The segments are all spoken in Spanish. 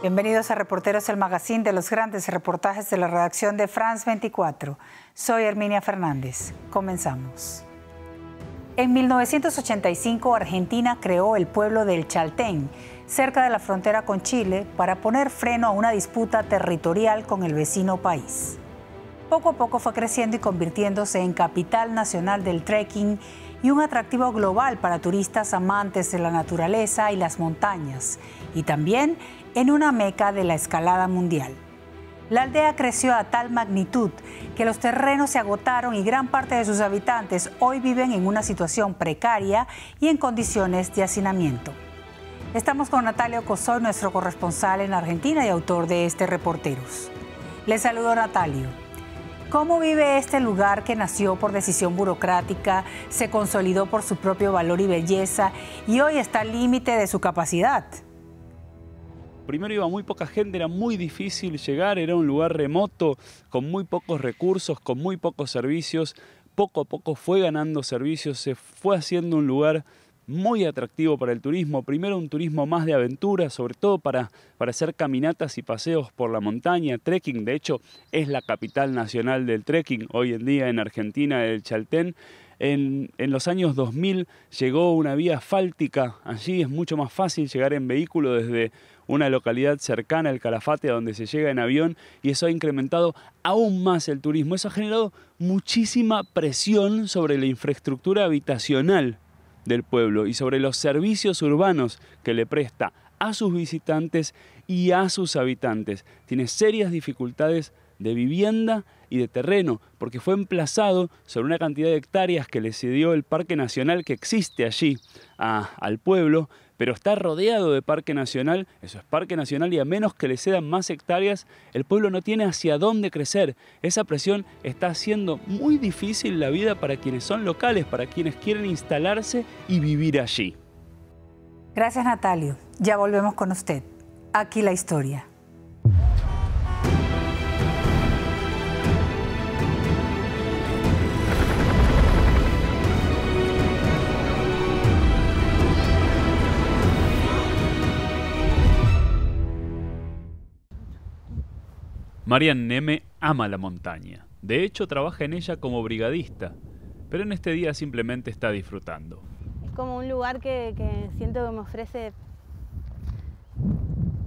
Bienvenidos a Reporteros, el magazine de los grandes reportajes de la redacción de France 24. Soy Herminia Fernández. Comenzamos. En 1985, Argentina creó el pueblo del Chaltén, cerca de la frontera con Chile, para poner freno a una disputa territorial con el vecino país. Poco a poco fue creciendo y convirtiéndose en capital nacional del trekking y un atractivo global para turistas amantes de la naturaleza y las montañas, y también en una meca de la escalada mundial. La aldea creció a tal magnitud que los terrenos se agotaron y gran parte de sus habitantes hoy viven en una situación precaria y en condiciones de hacinamiento. Estamos con Natalio Cosoy, nuestro corresponsal en Argentina y autor de este Reporteros. Les saludo Natalio. ¿Cómo vive este lugar que nació por decisión burocrática, se consolidó por su propio valor y belleza y hoy está al límite de su capacidad? primero iba muy poca gente, era muy difícil llegar, era un lugar remoto, con muy pocos recursos, con muy pocos servicios. Poco a poco fue ganando servicios, se fue haciendo un lugar muy atractivo para el turismo. Primero un turismo más de aventura, sobre todo para, para hacer caminatas y paseos por la montaña, trekking. De hecho, es la capital nacional del trekking hoy en día en Argentina, el Chaltén. En, en, los años 2000 llegó una vía asfáltica, allí es mucho más fácil llegar en vehículo desde una localidad cercana al Calafate, a donde se llega en avión, y eso ha incrementado aún más el turismo. Eso ha generado muchísima presión sobre la infraestructura habitacional del pueblo y sobre los servicios urbanos que le presta a sus visitantes y a sus habitantes. Tiene serias dificultades de vivienda y de terreno, porque fue emplazado sobre una cantidad de hectáreas que le cedió el Parque Nacional que existe allí al pueblo, pero está rodeado de parque nacional, eso es parque nacional y a menos que le cedan más hectáreas, el pueblo no tiene hacia dónde crecer. Esa presión está haciendo muy difícil la vida para quienes son locales, para quienes quieren instalarse y vivir allí. Gracias Natalio, ya volvemos con usted. Aquí la historia. Marian Neme ama la montaña. De hecho, trabaja en ella como brigadista, pero en este día simplemente está disfrutando. Es como un lugar que, siento que me ofrece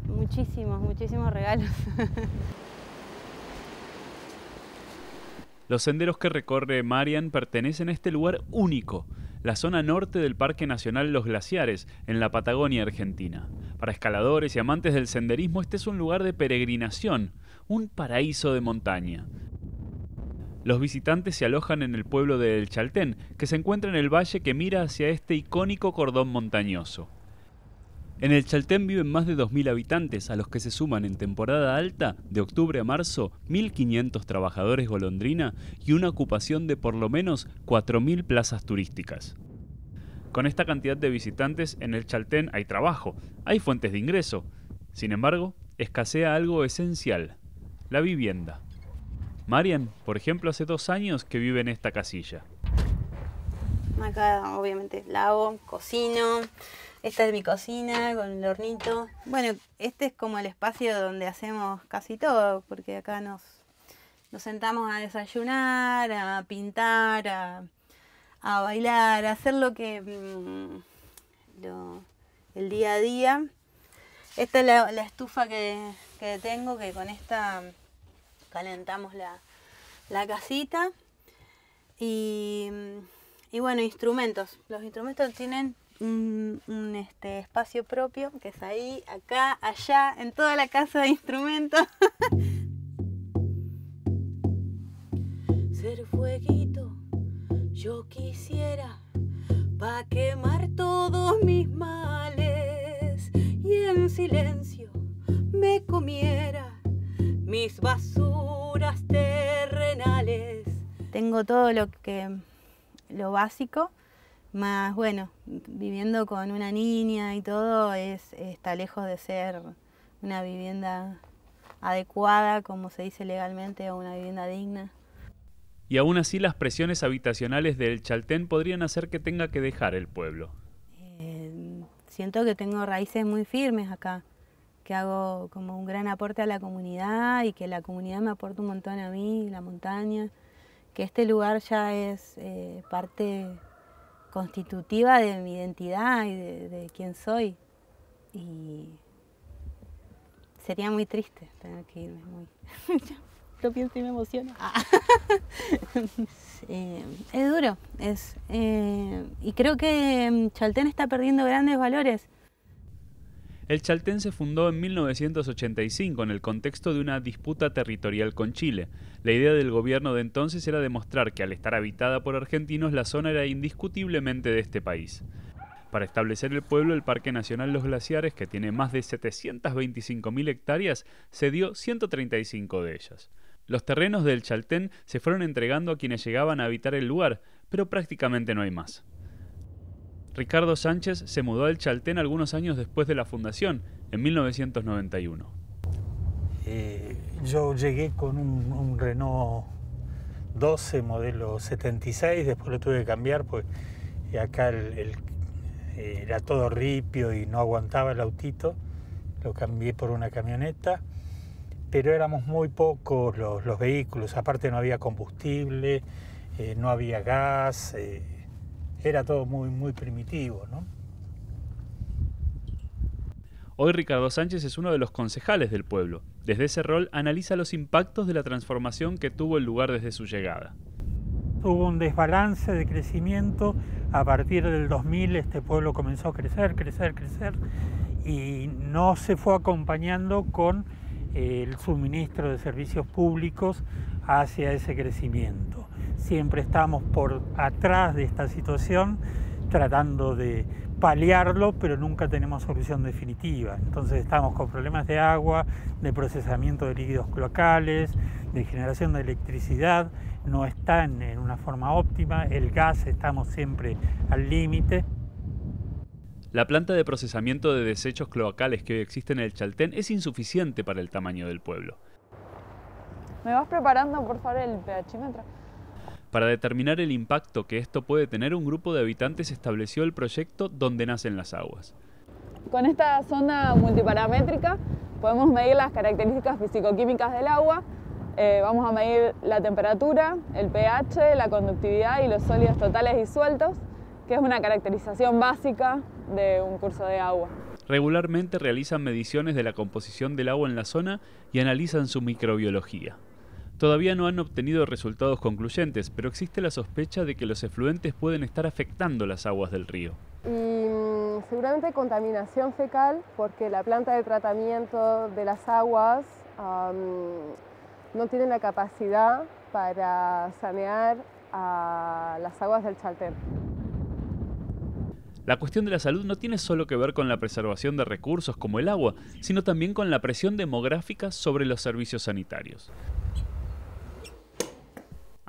muchísimos, muchísimos regalos. Los senderos que recorre Marian pertenecen a este lugar único, la zona norte del Parque Nacional Los Glaciares, en la Patagonia Argentina. Para escaladores y amantes del senderismo, este es un lugar de peregrinación, un paraíso de montaña. Los visitantes se alojan en el pueblo de El Chaltén, que se encuentra en el valle que mira hacia este icónico cordón montañoso. En el Chaltén viven más de 2.000 habitantes, a los que se suman en temporada alta, de octubre a marzo, 1.500 trabajadores golondrina y una ocupación de por lo menos 4.000 plazas turísticas. Con esta cantidad de visitantes, en el Chaltén hay trabajo, hay fuentes de ingreso. Sin embargo, escasea algo esencial, la vivienda. Marian, por ejemplo, hace dos años que vive en esta casilla. Acá obviamente lavo, cocino. Esta es mi cocina con el hornito. Bueno, este es como el espacio donde hacemos casi todo, porque acá nos, nos sentamos a desayunar, a pintar, a, bailar, a hacer lo que mm, el día a día. Esta es la, estufa que, que tengo, que con esta calentamos la, casita. Y, bueno, instrumentos. Los instrumentos tienen un, este, espacio propio, que es ahí, acá, allá, en toda la casa de instrumentos. Ser fueguito, yo quisiera, pa' quemar todos mis males y en silencio me comiera mis basuras terrenales. Tengo todo lo que lo básico, más bueno, viviendo con una niña y todo es está lejos de ser una vivienda adecuada, como se dice legalmente, o una vivienda digna. Y aún así las presiones habitacionales del Chaltén podrían hacer que tenga que dejar el pueblo. Eh, siento que tengo raíces muy firmes acá que hago como un gran aporte a la comunidad y que la comunidad me aporta un montón a mí, la montaña, que este lugar ya es eh, parte constitutiva de mi identidad y de, quién soy. Y sería muy triste tener que irme. Muy... lo pienso y me emociono. Ah. Eh, es duro, es, eh, y creo que mm, Chaltén está perdiendo grandes valores. El Chaltén se fundó en 1985 en el contexto de una disputa territorial con Chile. La idea del gobierno de entonces era demostrar que al estar habitada por argentinos la zona era indiscutiblemente de este país. Para establecer el pueblo, el Parque Nacional Los Glaciares, que tiene más de 725.000 hectáreas, cedió 135 de ellas. Los terrenos del Chaltén se fueron entregando a quienes llegaban a habitar el lugar, pero prácticamente no hay más. Ricardo Sánchez se mudó al Chaltén algunos años después de la fundación, en 1991. Eh, yo llegué con un, Renault 12 modelo 76, después lo tuve que cambiar, pues acá eh, era todo ripio y no aguantaba el autito, lo cambié por una camioneta, pero éramos muy pocos los, vehículos, aparte no había combustible, eh, no había gas, era todo muy, muy primitivo. ¿no? Hoy Ricardo Sánchez es uno de los concejales del pueblo. Desde ese rol analiza los impactos de la transformación que tuvo el lugar desde su llegada. Hubo un desbalance de crecimiento, a partir del 2000 este pueblo comenzó a crecer, crecer, crecer y no se fue acompañando con eh, el suministro de servicios públicos hacia ese crecimiento. Siempre estamos por atrás de esta situación tratando de paliarlo, pero nunca tenemos solución definitiva. Entonces estamos con problemas de agua, de procesamiento de líquidos cloacales, de generación de electricidad, no están en una forma óptima, el gas estamos siempre al límite. La planta de procesamiento de desechos cloacales que hoy existe en el Chaltén es insuficiente para el tamaño del pueblo. ¿Me vas preparando por favor el pHímetro? Para determinar el impacto que esto puede tener, un grupo de habitantes estableció el proyecto Donde nacen las aguas. Con esta sonda multiparamétrica podemos medir las características fisicoquímicas del agua, eh, vamos a medir la temperatura, el pH, la conductividad y los sólidos totales y sueltos, que es una caracterización básica de un curso de agua. Regularmente realizan mediciones de la composición del agua en la zona y analizan su microbiología. Todavía no han obtenido resultados concluyentes, pero existe la sospecha de que los efluentes pueden estar afectando las aguas del río. Y seguramente contaminación fecal, porque la planta de tratamiento de las aguas no tiene la capacidad para sanear a las aguas del Chaltén. La cuestión de la salud no tiene solo que ver con la preservación de recursos como el agua, sino también con la presión demográfica sobre los servicios sanitarios.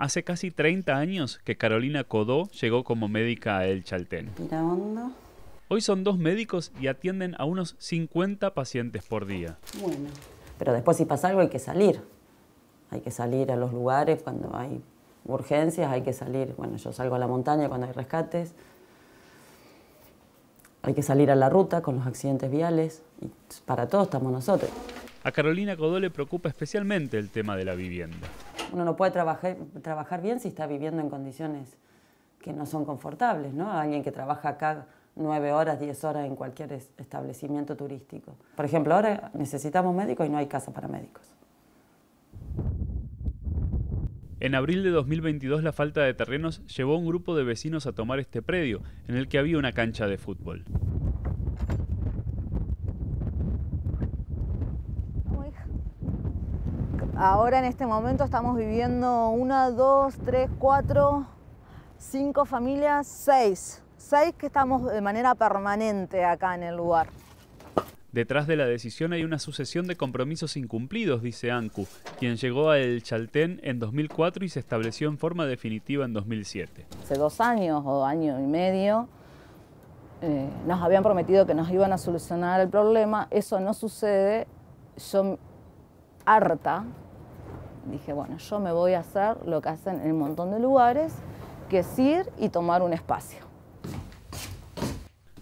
Hace casi 30 años que Carolina Codó llegó como médica a El Chaltén. Hoy son dos médicos y atienden a unos 50 pacientes por día. Bueno, pero después si pasa algo hay que salir. Hay que salir a los lugares cuando hay urgencias, hay que salir. Bueno, yo salgo a la montaña cuando hay rescates. Hay que salir a la ruta con los accidentes viales. Y para todos estamos nosotros. A Carolina Codó le preocupa especialmente el tema de la vivienda. Uno no puede trabajar, trabajar bien si está viviendo en condiciones que no son confortables, ¿no? Alguien que trabaja acá nueve horas, diez horas en cualquier establecimiento turístico. Por ejemplo, ahora necesitamos médicos y no hay casa para médicos. En abril de 2022 la falta de terrenos llevó a un grupo de vecinos a tomar este predio, en el que había una cancha de fútbol. Ahora en este momento estamos viviendo una, dos, tres, cuatro, cinco familias, seis. Seis que estamos de manera permanente acá en el lugar. Detrás de la decisión hay una sucesión de compromisos incumplidos, dice Ancu, quien llegó a El Chaltén en 2004 y se estableció en forma definitiva en 2007. Hace dos años o año y medio eh, nos habían prometido que nos iban a solucionar el problema, eso no sucede, yo harta dije, bueno, yo me voy a hacer lo que hacen en un montón de lugares, que es ir y tomar un espacio.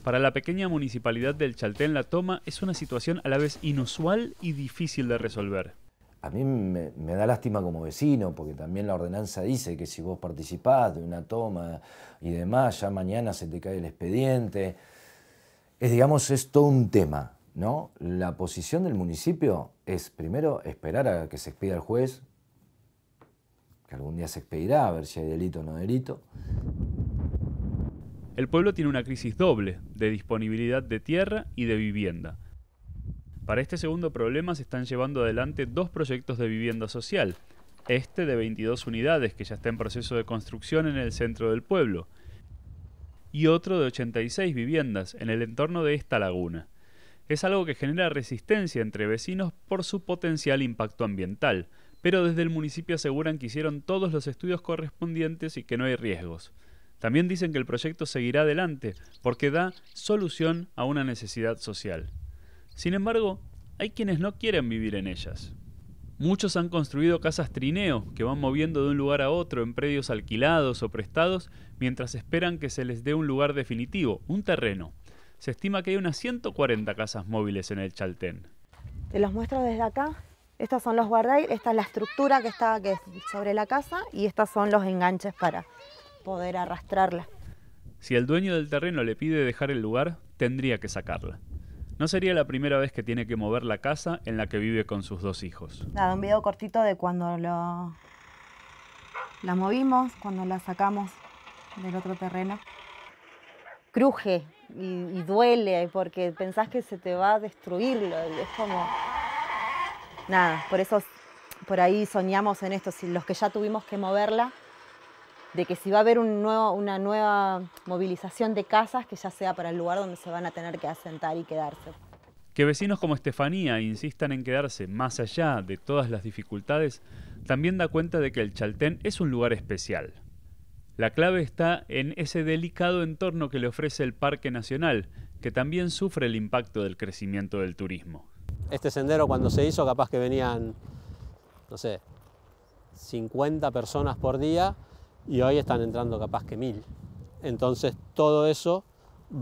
Para la pequeña municipalidad del Chaltén La Toma es una situación a la vez inusual y difícil de resolver. A mí me, da lástima como vecino, porque también la ordenanza dice que si vos participás de una toma y demás, ya mañana se te cae el expediente. Es, digamos, es todo un tema, ¿no? La posición del municipio es primero esperar a que se expida el juez, que algún día se expedirá, a ver si hay delito o no delito. El pueblo tiene una crisis doble de disponibilidad de tierra y de vivienda. Para este segundo problema se están llevando adelante dos proyectos de vivienda social. Este de 22 unidades que ya está en proceso de construcción en el centro del pueblo y otro de 86 viviendas en el entorno de esta laguna. Es algo que genera resistencia entre vecinos por su potencial impacto ambiental, pero desde el municipio aseguran que hicieron todos los estudios correspondientes y que no hay riesgos. También dicen que el proyecto seguirá adelante porque da solución a una necesidad social. Sin embargo, hay quienes no quieren vivir en ellas. Muchos han construido casas trineo que van moviendo de un lugar a otro en predios alquilados o prestados mientras esperan que se les dé un lugar definitivo, un terreno. Se estima que hay unas 140 casas móviles en el Chaltén. Te los muestro desde acá. Estos son los guardrails, esta es la estructura que está sobre la casa y estos son los enganches para poder arrastrarla. Si el dueño del terreno le pide dejar el lugar, tendría que sacarla. No sería la primera vez que tiene que mover la casa en la que vive con sus dos hijos. Nada, un video cortito de cuando lo, la movimos, cuando la sacamos del otro terreno. Cruje y, duele porque pensás que se te va a destruir. Es como... Nada, por eso por ahí soñamos en esto, si los que ya tuvimos que moverla, de que si va a haber una nueva movilización de casas, que ya sea para el lugar donde se van a tener que asentar y quedarse. Que vecinos como Estefanía insistan en quedarse más allá de todas las dificultades, también da cuenta de que el Chaltén es un lugar especial. La clave está en ese delicado entorno que le ofrece el Parque Nacional, que también sufre el impacto del crecimiento del turismo. Este sendero cuando se hizo capaz que venían, no sé, 50 personas por día y hoy están entrando capaz que mil. Entonces todo eso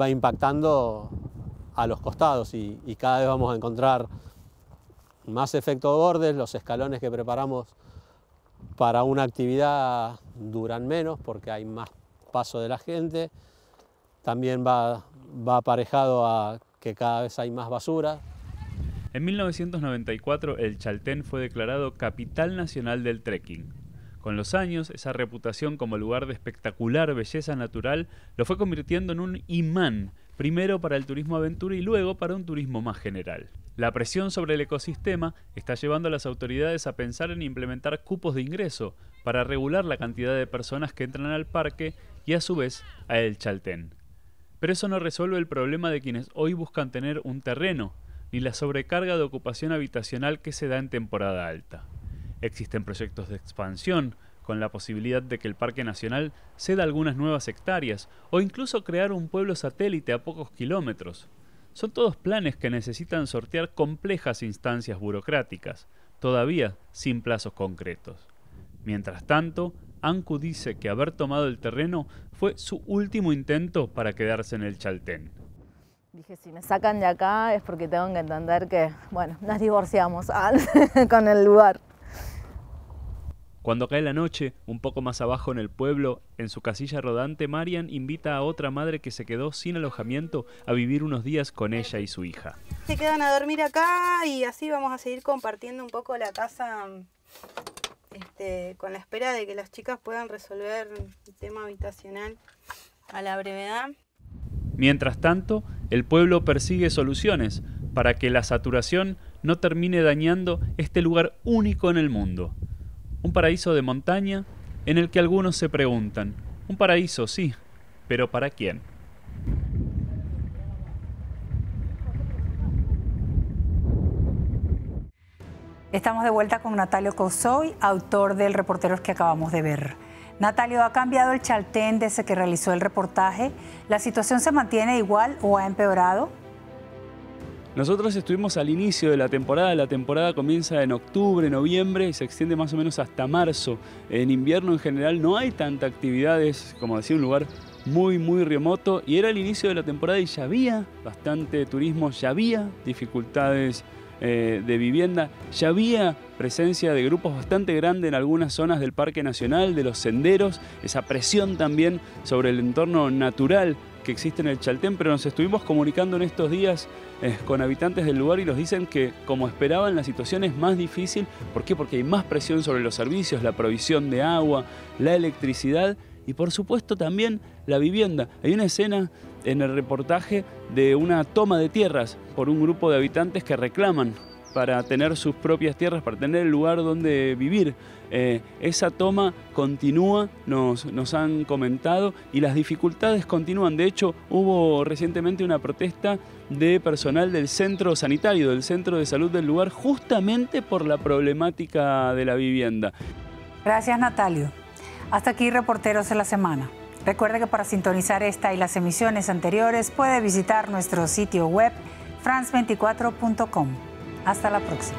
va impactando a los costados y, cada vez vamos a encontrar más efecto bordes, los escalones que preparamos para una actividad duran menos porque hay más paso de la gente, también va, va aparejado a que cada vez hay más basura. En 1994 el Chaltén fue declarado Capital Nacional del Trekking. Con los años, esa reputación como lugar de espectacular belleza natural lo fue convirtiendo en un imán, primero para el turismo aventura y luego para un turismo más general. La presión sobre el ecosistema está llevando a las autoridades a pensar en implementar cupos de ingreso para regular la cantidad de personas que entran al parque y a su vez a El Chaltén. Pero eso no resuelve el problema de quienes hoy buscan tener un terreno, ni la sobrecarga de ocupación habitacional que se da en temporada alta. Existen proyectos de expansión, con la posibilidad de que el Parque Nacional ceda algunas nuevas hectáreas o incluso crear un pueblo satélite a pocos kilómetros. Son todos planes que necesitan sortear complejas instancias burocráticas, todavía sin plazos concretos. Mientras tanto, Anku dice que haber tomado el terreno fue su último intento para quedarse en el Chaltén. Dije, si me sacan de acá es porque tengo que entender que, bueno, nos divorciamos con el lugar. Cuando cae la noche, un poco más abajo en el pueblo, en su casilla rodante, Marian invita a otra madre que se quedó sin alojamiento a vivir unos días con ella y su hija. Se quedan a dormir acá y así vamos a seguir compartiendo un poco la casa este, con la espera de que las chicas puedan resolver el tema habitacional a la brevedad. Mientras tanto, el pueblo persigue soluciones para que la saturación no termine dañando este lugar único en el mundo. Un paraíso de montaña en el que algunos se preguntan, un paraíso sí, pero ¿para quién? Estamos de vuelta con Natalio Cosoy, autor del Reporteros que acabamos de ver. Natalio, ¿ha cambiado el Chaltén desde que realizó el reportaje? ¿La situación se mantiene igual o ha empeorado? Nosotros estuvimos al inicio de la temporada, la temporada comienza en octubre, noviembre y se extiende más o menos hasta marzo. En invierno en general no hay tanta actividades, como decía, un lugar muy, muy remoto y era el inicio de la temporada y ya había bastante turismo, ya había dificultades eh, de vivienda, ya había presencia de grupos bastante grandes en algunas zonas del Parque Nacional, de los senderos, esa presión también sobre el entorno natural que existe en el Chaltén, pero nos estuvimos comunicando en estos días eh, con habitantes del lugar y nos dicen que como esperaban la situación es más difícil. ¿Por qué? Porque hay más presión sobre los servicios, la provisión de agua, la electricidad y por supuesto también la vivienda. Hay una escena en el reportaje de una toma de tierras por un grupo de habitantes que reclaman para tener sus propias tierras, para tener el lugar donde vivir. Eh, esa toma continúa, nos, nos han comentado, y las dificultades continúan. De hecho, hubo recientemente una protesta de personal del centro sanitario, del centro de salud del lugar, justamente por la problemática de la vivienda. Gracias, Natalio. Hasta aquí, reporteros de la semana. Recuerde que para sintonizar esta y las emisiones anteriores puede visitar nuestro sitio web france24.com. Hasta la próxima.